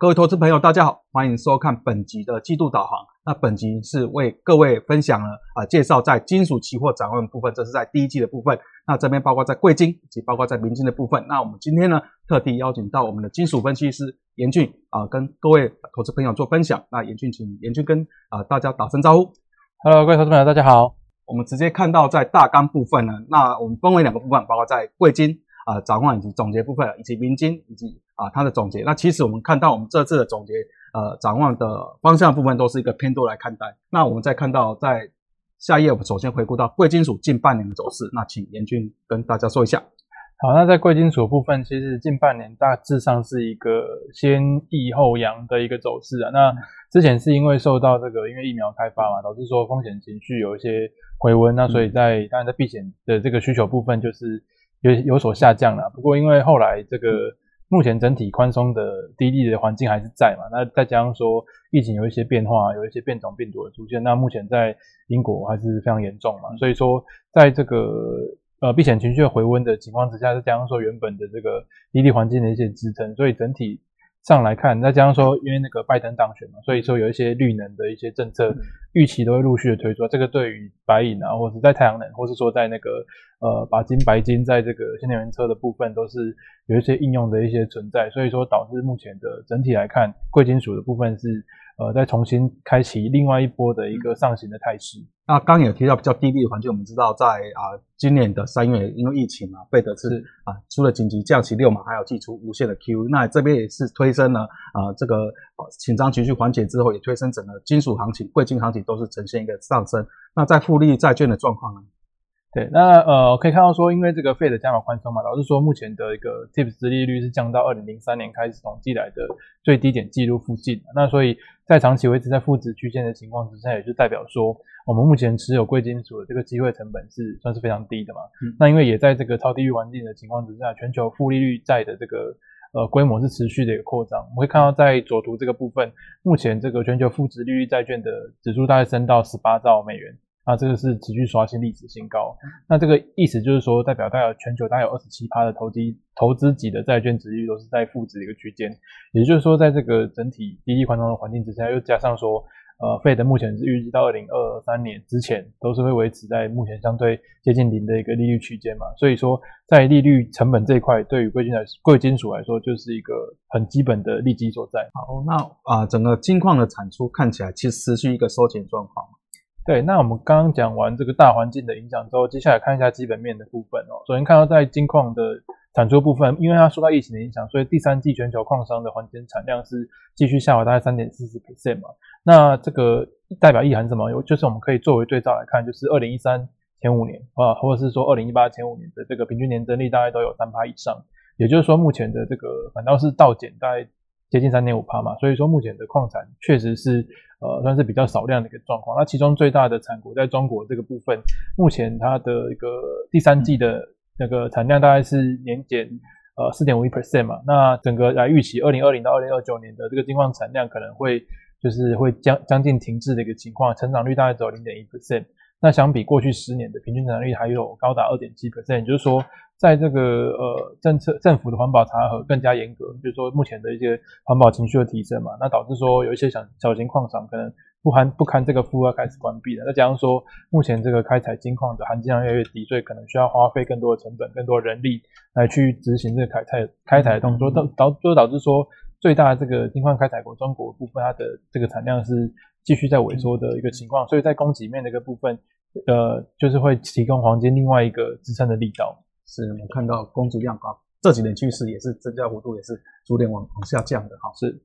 各位投资朋友，大家好，欢迎收看本集的季度导航。那本集是为各位分享了啊，介绍在金属期货展望部分，这是在第一季的部分。那这边包括在贵金以及包括在明金的部分。那我们今天呢，特地邀请到我们的金属分析师严俊啊，跟各位投资朋友做分享。那严俊，请严俊跟啊大家打声招呼。Hello，各位投资朋友，大家好。我们直接看到在大纲部分呢，那我们分为两个部分，包括在贵金。啊，展望以及总结部分，以及明金以及啊它的总结。那其实我们看到我们这次的总结，呃，展望的方向部分都是一个偏多来看待。那我们再看到在下一页，我们首先回顾到贵金属近半年的走势。那请严俊跟大家说一下。好，那在贵金属部分，其实近半年大致上是一个先抑后扬的一个走势啊。那之前是因为受到这个因为疫苗开发嘛，导致说风险情绪有一些回温，那所以在当然在避险的这个需求部分就是。有有所下降了，不过因为后来这个目前整体宽松的低利的环境还是在嘛，那再加上说疫情有一些变化，有一些变种病毒的出现，那目前在英国还是非常严重嘛，所以说在这个呃避险情绪回温的情况之下，再加上说原本的这个低利环境的一些支撑，所以整体。上来看，再加上说，因为那个拜登当选嘛，所以说有一些绿能的一些政策预期都会陆续的推出。这个对于白银啊，或者在太阳能，或是说在那个呃钯金、白金，在这个新能源车的部分，都是有一些应用的一些存在。所以说导致目前的整体来看，贵金属的部分是。呃，在重新开启另外一波的一个上行的态势。那刚刚有提到比较低利的环境，我们知道在啊今年的三月，因为疫情嘛，贝德是啊出了紧急降息六码，还有寄出无限的 Q，那这边也是推升了啊这个紧张情绪缓解之后，也推升整个金属行情、贵金行情都是呈现一个上升。那在复利债券的状况呢？对，那呃可以看到说，因为这个费的加码宽松嘛，老实说目前的一个 TIPS 利率是降到二零零三年开始统计来的最低点记录附近。那所以在长期维持在负值区间的情况之下，也就代表说我们目前持有贵金属的这个机会成本是算是非常低的嘛。那因为也在这个超低率环境的情况之下，全球负利率债的这个呃规模是持续的一个扩张。我们会看到在左图这个部分，目前这个全球负值利率债券的指数大概升到十八兆美元。那这个是持续刷新历史新高，那这个意思就是说，代表大概全球大概有二十七趴的投机投资级的债券值率都是在负值的一个区间，也就是说，在这个整体低利宽松的环境之下，又加上说，呃，费的目前是预计到二零二三年之前都是会维持在目前相对接近零的一个利率区间嘛，所以说在利率成本这一块，对于贵金来贵金属来说，就是一个很基本的利基所在。好，那啊，整个金矿的产出看起来其实持续一个收紧状况。对，那我们刚刚讲完这个大环境的影响之后，接下来看一下基本面的部分哦。首先看到在金矿的产出部分，因为它受到疫情的影响，所以第三季全球矿商的环节产量是继续下滑，大概三点四十 percent 嘛。那这个代表意涵什么？有就是我们可以作为对照来看，就是二零一三前五年啊，或者是说二零一八前五年的这个平均年增率大概都有三趴以上。也就是说，目前的这个反倒是倒减大概接近三点五趴嘛。所以说，目前的矿产确实是。呃，算是比较少量的一个状况。那其中最大的产国在中国这个部分，目前它的一个第三季的那个产量大概是年减呃四点五一 percent 嘛。那整个来预期二零二零到二零二九年的这个金矿产量可能会就是会将将近停滞的一个情况，成长率大概只有零点一 percent。那相比过去十年的平均成长率还有高达二点七 percent，也就是说。在这个呃政策政府的环保查核更加严格，就是说目前的一些环保情绪的提升嘛，那导致说有一些小小型矿场可能不含不堪这个负荷开始关闭了。再加上说目前这个开采金矿的含金量越来越低，所以可能需要花费更多的成本、更多人力来去执行这个开采开采的动作，导导就导致说最大的这个金矿开采国中国部分，它的这个产量是继续在萎缩的一个情况，所以在供给面的一个部分，呃，就是会提供黄金另外一个支撑的力道。是我们看到供给量高，这几年趋势也是增加幅度也是逐渐往往下降的哈。是，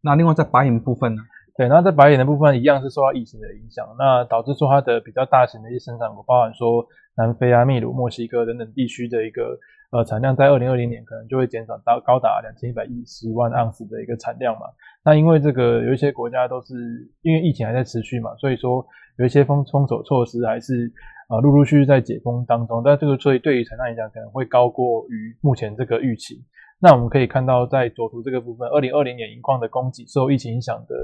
那另外在白银部分呢？对，那在白银的部分一样是受到疫情的影响，那导致说它的比较大型的一些生产国，包含说南非啊、秘鲁、墨西哥等等地区的一个呃产量，在二零二零年可能就会减少到高达两千一百一十万盎司的一个产量嘛。那因为这个有一些国家都是因为疫情还在持续嘛，所以说有一些封封锁措施还是。啊，陆陆续续在解封当中，但这个所以对于产量影响可能会高过于目前这个预期。那我们可以看到，在左图这个部分，二零二零年银矿的供给受疫情影响的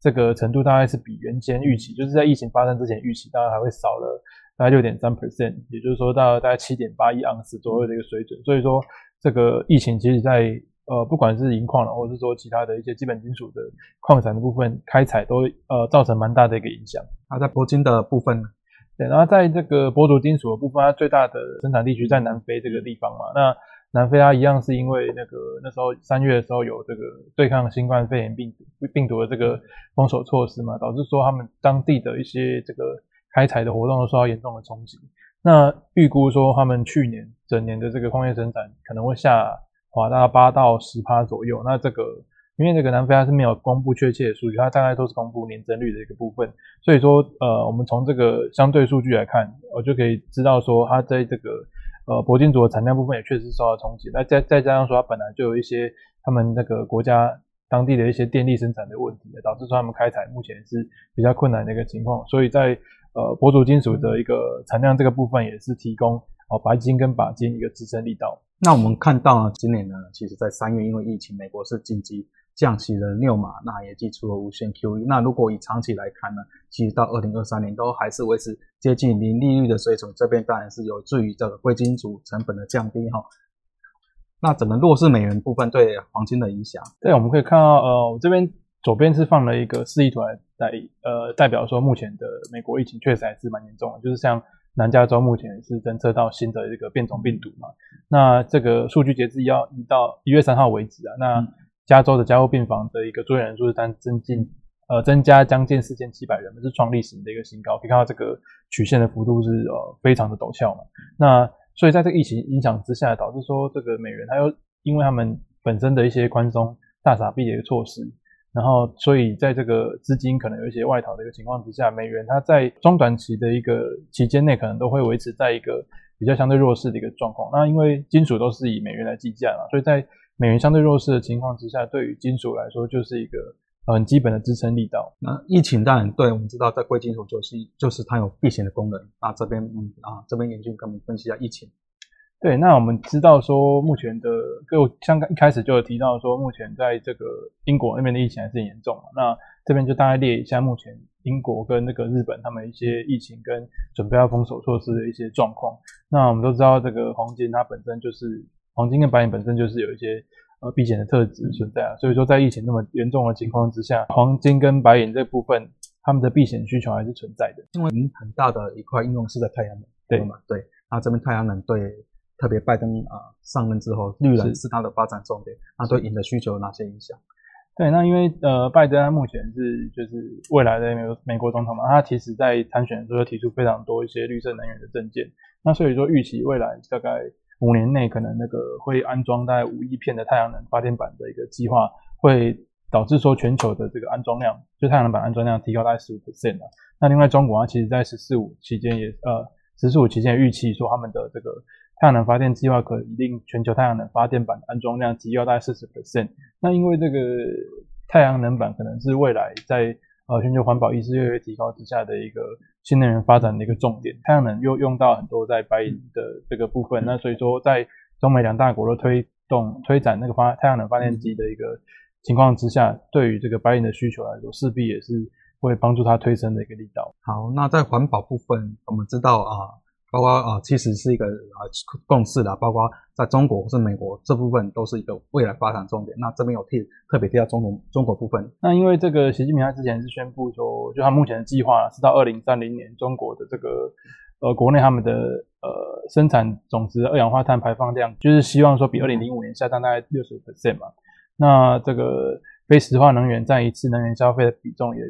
这个程度，大概是比原先预期，就是在疫情发生之前预期，大概还会少了大概六点三 percent，也就是说到大概七点八亿盎司左右的一个水准。所以说，这个疫情其实在呃，不管是银矿了，或者是说其他的一些基本金属的矿产的部分开采，都呃造成蛮大的一个影响。那在铂金的部分呢？对，然后在这个铂族金属的部分，它最大的生产地区在南非这个地方嘛。那南非它一样是因为那个那时候三月的时候有这个对抗新冠肺炎病毒病毒的这个封锁措施嘛，导致说他们当地的一些这个开采的活动都受到严重的冲击。那预估说他们去年整年的这个矿业生产可能会下。滑大八到十趴左右，那这个因为这个南非它是没有公布确切的数据，它大概都是公布年增率的一个部分，所以说呃，我们从这个相对数据来看，我就可以知道说它在这个呃铂金属的产量部分也确实受到冲击，那再再加上说它本来就有一些他们那个国家当地的一些电力生产的问题，导致说他们开采目前是比较困难的一个情况，所以在呃铂族金属的一个产量这个部分也是提供哦白金跟钯金一个支撑力道。那我们看到呢，今年呢，其实在三月因为疫情，美国是紧急降息了六码，那也寄出了无限 QE。那如果以长期来看呢，其实到二零二三年都还是维持接近零利率的水准，这边当然是有助于这个贵金属成本的降低哈。那整个弱势美元部分对黄金的影响？对，我们可以看到，呃，我这边左边是放了一个示意图来代呃代表说，目前的美国疫情确实还是蛮严重的，就是像。南加州目前是侦测到新的这个变种病毒嘛？那这个数据截至要一到一月三号为止啊，那加州的加护病房的一个住院人数是增增进呃增加将近四千七百人，是创历史的一个新高。可以看到这个曲线的幅度是呃非常的陡峭嘛。那所以在这个疫情影响之下，导致说这个美元它又因为他们本身的一些宽松大傻币的一个措施。然后，所以在这个资金可能有一些外逃的一个情况之下，美元它在中短期的一个期间内，可能都会维持在一个比较相对弱势的一个状况。那因为金属都是以美元来计价嘛，所以在美元相对弱势的情况之下，对于金属来说就是一个很基本的支撑力道。那疫情当然对我们知道，在贵金属就是就是它有避险的功能。那这边嗯啊，这边研究跟我们分析一下疫情。对，那我们知道说，目前的，就像一开始就有提到说，目前在这个英国那边的疫情还是很严重嘛。那这边就大概列一下目前英国跟那个日本他们一些疫情跟准备要封锁措施的一些状况。那我们都知道，这个黄金它本身就是黄金跟白银本身就是有一些呃避险的特质存在啊。所以说，在疫情那么严重的情况之下，黄金跟白银这部分他们的避险需求还是存在的。因为很大的一块应用是在太阳能，对吗？对，那这边太阳能对。特别拜登啊上任之后，绿能是他的发展重点。那对银的需求有哪些影响？对，那因为呃，拜登他目前是就是未来的美美国总统嘛，他其实在参选的时候提出非常多一些绿色能源的政见。那所以说，预期未来大概五年内可能那个会安装大概五亿片的太阳能发电板的一个计划，会导致说全球的这个安装量，就太阳能板安装量提高大概十五 percent 那另外中国啊其实在十四五期间也呃十四五期间预期说他们的这个。太阳能发电计划可以令全球太阳能发电板安装量提高大概四十 percent。那因为这个太阳能板可能是未来在呃全球环保意识越来越提高之下的一个新能源发展的一个重点。太阳能又用到很多在白银的这个部分，那所以说在中美两大国都推动推展那个发太阳能发电机的一个情况之下，对于这个白银的需求来说，势必也是会帮助它推升的一个力道。好，那在环保部分，我们知道啊。包括啊，其实是一个啊共识的，包括在中国或是美国这部分都是一个未来发展重点。那这边有提特别提到中国中国部分。那因为这个习近平他之前是宣布说，就他目前的计划是到二零三零年，中国的这个呃国内他们的呃生产总值二氧化碳排放量，就是希望说比二零零五年下降大概六十 percent 嘛。那这个非石化能源占一次能源消费的比重也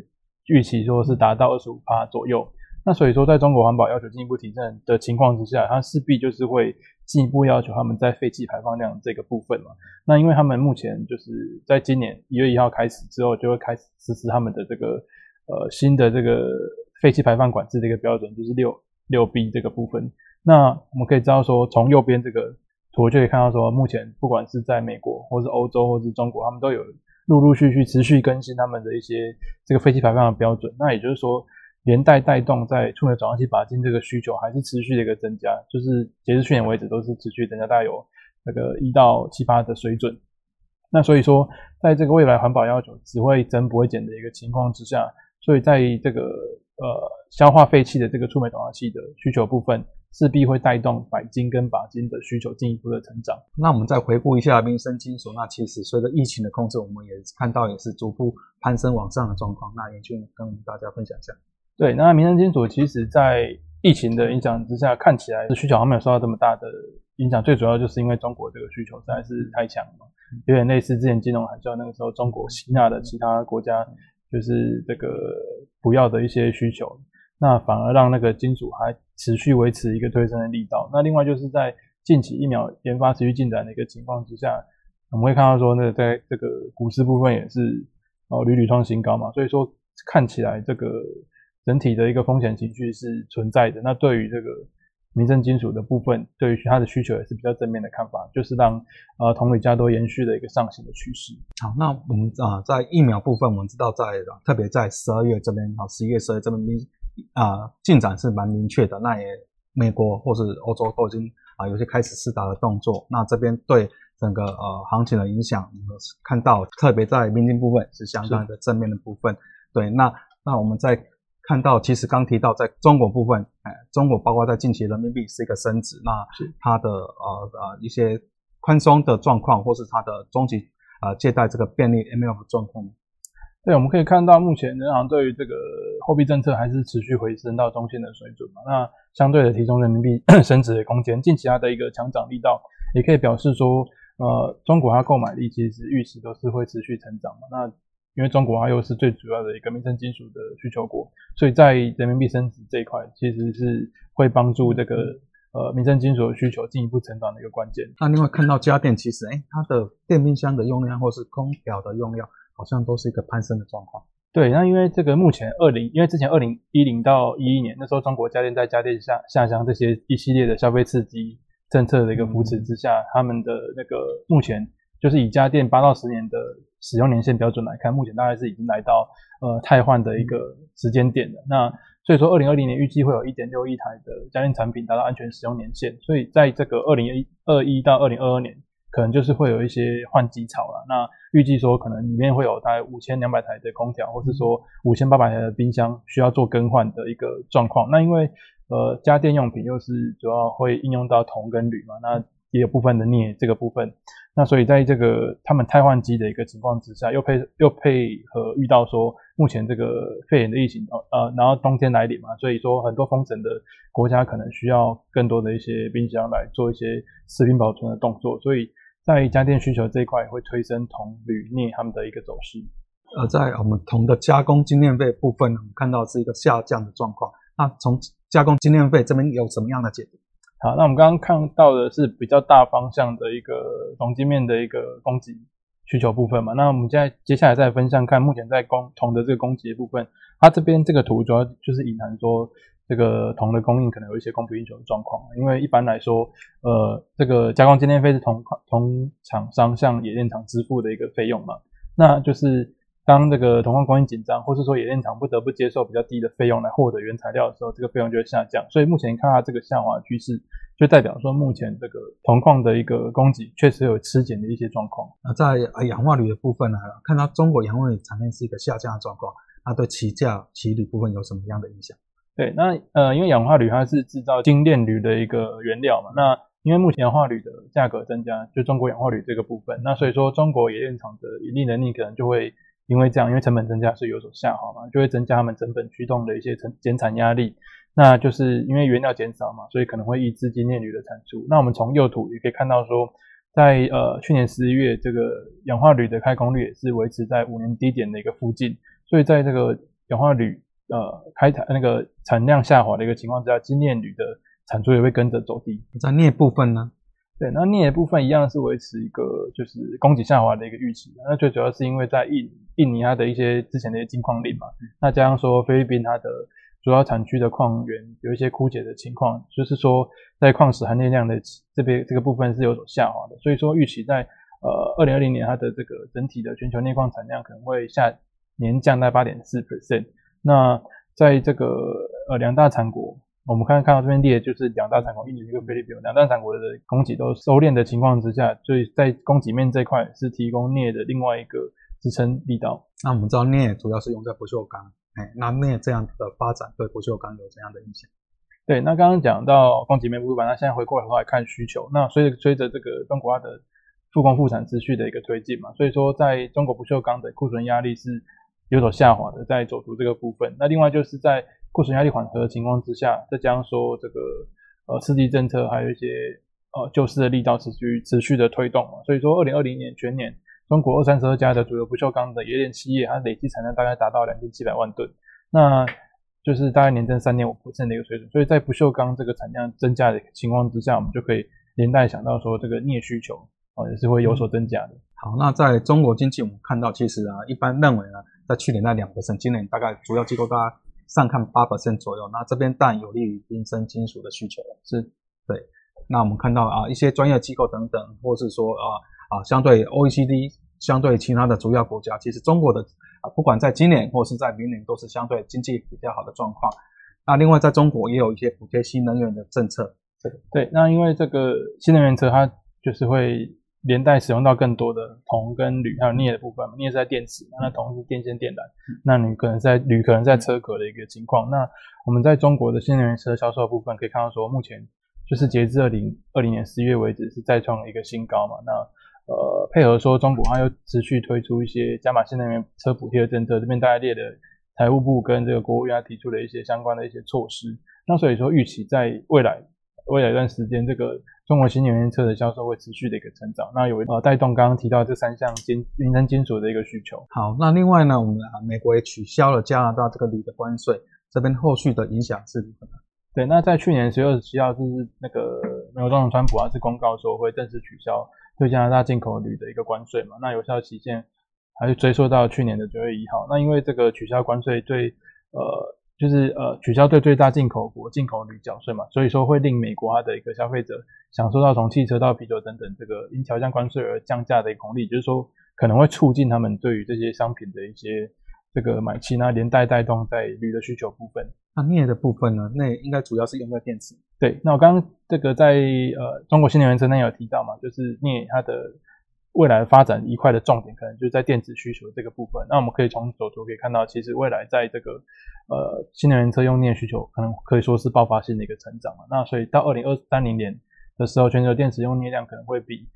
预期说是达到二十五帕左右。那所以说，在中国环保要求进一步提升的情况之下，它势必就是会进一步要求他们在废气排放量这个部分嘛。那因为他们目前就是在今年一月一号开始之后，就会开始实施他们的这个呃新的这个废气排放管制的一个标准，就是六六 B 这个部分。那我们可以知道说，从右边这个图就可以看到说，目前不管是在美国或是欧洲或是中国，他们都有陆陆续续持续更新他们的一些这个废气排放的标准。那也就是说。连带带动在触媒转换器钯金这个需求还是持续的一个增加，就是截至去年为止都是持续增加，大概有那个一到七八的水准。那所以说，在这个未来环保要求只会增不会减的一个情况之下，所以在这个呃消化废气的这个触媒转化器的需求部分，势必会带动钣金跟钯金的需求进一步的成长。那我们再回顾一下民生金属，那其实随着疫情的控制，我们也看到也是逐步攀升往上的状况。那也就跟大家分享一下。对，那民生金属其实在疫情的影响之下，看起来需求还没有受到这么大的影响。最主要就是因为中国这个需求实在是太强了，有点类似之前金融海啸那个时候，中国吸纳的其他国家就是这个不要的一些需求。那反而让那个金属还持续维持一个推升的力道。那另外就是在近期疫苗研发持续进展的一个情况之下，我们会看到说，那在这个股市部分也是哦屡屡创新高嘛。所以说看起来这个整体的一个风险情绪是存在的。那对于这个民生金属的部分，对于它的需求也是比较正面的看法，就是让呃铜铝价都延续的一个上行的趋势。好，那我们啊在疫苗部分，我们知道在特别在十二月这边啊十一月十二这边明啊，进展是蛮明确的。那也美国或是欧洲都已经啊有些开始试打的动作。那这边对整个呃行情的影响，我们看到特别在民金部分是相当的正面的部分。对，那那我们在看到，其实刚提到在中国部分，哎，中国包括在近期人民币是一个升值，那它的呃呃一些宽松的状况，或是它的中级呃借贷这个便利 MLF 状况。对，我们可以看到，目前人行对于这个货币政策还是持续回升到中线的水准嘛。那相对的提供人民币 升值的空间，近期它的一个强涨力道，也可以表示说，呃，中国它购买力其实预期都是会持续成长嘛。那因为中国它又是最主要的一个民生金属的需求国，所以在人民币升值这一块，其实是会帮助这个呃民生金属的需求进一步成长的一个关键。那另外看到家电，其实哎，它的电冰箱的用量或是空调的用量。好像都是一个攀升的状况。对，那因为这个目前二零，因为之前二零一零到一一年那时候，中国家电在家电下下乡这些一系列的消费刺激政策的一个扶持之下，他们的那个目前就是以家电八到十年的使用年限标准来看，目前大概是已经来到呃汰换的一个时间点了。那所以说，二零二零年预计会有一点六亿台的家电产品达到安全使用年限，所以在这个二零二一到二零二二年。可能就是会有一些换机潮了。那预计说，可能里面会有大概五千两百台的空调，或是说五千八百台的冰箱需要做更换的一个状况。那因为呃家电用品又是主要会应用到铜跟铝嘛，那也有部分的镍这个部分。那所以在这个他们汰换机的一个情况之下，又配又配合遇到说目前这个肺炎的疫情呃，然后冬天来临嘛，所以说很多封城的国家可能需要更多的一些冰箱来做一些食品保存的动作，所以。在家电需求这一块，会推升铜、铝、镍他们的一个走势。而在我们铜的加工精炼费部分，我们看到是一个下降的状况。那从加工精炼费这边有什么样的解读？好，那我们刚刚看到的是比较大方向的一个铜晶面的一个供给需求部分嘛。那我们现在接下来再分享看目前在供铜的这个供给的部分，它这边这个图主要就是隐含说。这个铜的供应可能有一些供不应求的状况，因为一般来说，呃，这个加工精炼费是铜铜厂商向冶炼厂支付的一个费用嘛，那就是当这个铜矿供应紧张，或是说冶炼厂不得不接受比较低的费用来获得原材料的时候，这个费用就会下降。所以目前看它这个下滑趋势，就代表说目前这个铜矿的一个供给确实有吃紧的一些状况。那在氧化铝的部分呢，看到中国氧化铝产量是一个下降的状况，那对期价、期铝部分有什么样的影响？对，那呃，因为氧化铝它是制造精炼铝的一个原料嘛，那因为目前氧化铝的价格增加，就中国氧化铝这个部分，那所以说中国冶炼厂的盈利能力可能就会因为这样，因为成本增加是有所下滑嘛，就会增加他们成本驱动的一些成减产压力，那就是因为原料减少嘛，所以可能会抑制精炼铝的产出。那我们从右图也可以看到说，在呃去年十一月，这个氧化铝的开工率也是维持在五年低点的一个附近，所以在这个氧化铝。呃，开采那个产量下滑的一个情况之下，精炼铝的产出也会跟着走低。在镍部分呢？对，那镍部分一样是维持一个就是供给下滑的一个预期。那最主要是因为在印印尼它的一些之前的一些金矿令嘛，那加上说菲律宾它的主要产区的矿源有一些枯竭的情况，就是说在矿石含镍量的这边这个部分是有所下滑的。所以说预期在呃二零二零年它的这个整体的全球镍矿产量可能会下年降在八点四 percent。那在这个呃两大产国，我们看看到这边列就是两大产国印尼跟菲律宾，两大产国的供给都收敛的情况之下，所以在供给面这块是提供镍的另外一个支撑力道。那我们知道镍主要是用在不锈钢，哎，那镍这样的发展对不锈钢有怎样的影响？对，那刚刚讲到供给面部分，那现在回过头来看需求，那随着随着这个中国它的复工复产持续的一个推进嘛，所以说在中国不锈钢的库存压力是有所下滑的，在走出这个部分。那另外就是在库存压力缓和的情况之下，再加上说这个呃刺激政策还有一些呃救市的力道持续持续的推动嘛，所以说二零二零年全年中国二三十二家的主流不锈钢的冶炼企业，它累计产量大概达到两千七百万吨，那就是大概年增三点五的一个水准。所以在不锈钢这个产量增加的情况之下，我们就可以连带想到说这个镍需求啊也是会有所增加的。好，那在中国经济我们看到，其实啊一般认为呢，在去年那两 percent，今年大概主要机构大家上看八 percent 左右。那这边当然有利于民生金属的需求，是对。那我们看到啊一些专业机构等等，或是说啊啊相对 OECD。相对其他的主要国家，其实中国的啊，不管在今年或是在明年，都是相对经济比较好的状况。那另外，在中国也有一些补贴新能源的政策。这个对，那因为这个新能源车它就是会连带使用到更多的铜跟铝还有镍的部分嘛，镍是在电池，那铜是电线电缆，那铝可能在铝可能在车壳的一个情况。那我们在中国的新能源车销售部分可以看到说，目前就是截至二零二零年十一月为止是再创了一个新高嘛。那呃，配合说中国它又持续推出一些加码新能源车补贴的政策，这边大概列的财务部跟这个国务院提出的一些相关的一些措施。那所以说预期在未来未来一段时间，这个中国新能源车的销售会持续的一个成长。那有呃带动刚刚提到这三项金民生金属的一个需求。好，那另外呢，我们啊美国也取消了加拿大这个铝的关税，这边后续的影响是如何呢？对，那在去年十月二十七号，就是那个美国总统川普啊是公告说会正式取消。对加拿大进口铝的一个关税嘛，那有效期限还是追溯到去年的九月一号。那因为这个取消关税对呃就是呃取消对最大进口国进口铝缴税嘛，所以说会令美国它的一个消费者享受到从汽车到啤酒等等这个因调降关税而降价的一个红利，就是说可能会促进他们对于这些商品的一些这个买气，那连带带动在铝的需求部分。那镍的部分呢？那应该主要是用在电池。对，那我刚刚这个在呃中国新能源车内有提到嘛，就是镍它的未来发展一块的重点，可能就在电池需求这个部分。那我们可以从左图可以看到，其实未来在这个呃新能源车用镍需求，可能可以说是爆发性的一个成长嘛。那所以到二零二三零年的时候，全球电池用镍量可能会比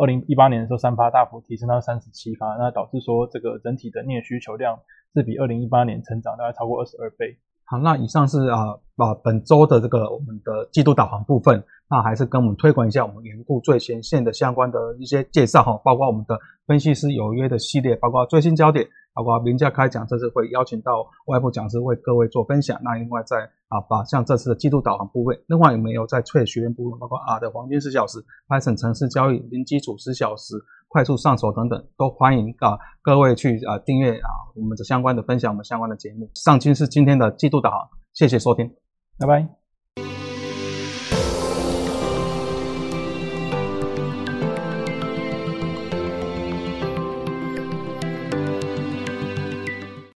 二零一八年的时候三发大幅提升到三十七发，那导致说这个整体的镍需求量是比二零一八年成长大概超过二十二倍。好，那以上是啊，啊本周的这个我们的季度导航部分，那还是跟我们推广一下我们研故最前线的相关的一些介绍哈，包括我们的分析师有约的系列，包括最新焦点，包括名家开讲，这次会邀请到外部讲师为各位做分享。那另外在啊，把像这次的季度导航部位，另外有没有在翠学院部分，包括 R 的黄金十小时，Python 城市交易零基础十小时。快速上手等等，都欢迎啊各位去啊订阅啊我们的相关的分享，我们相关的节目。上期是今天的季度导航，谢谢收听，拜拜。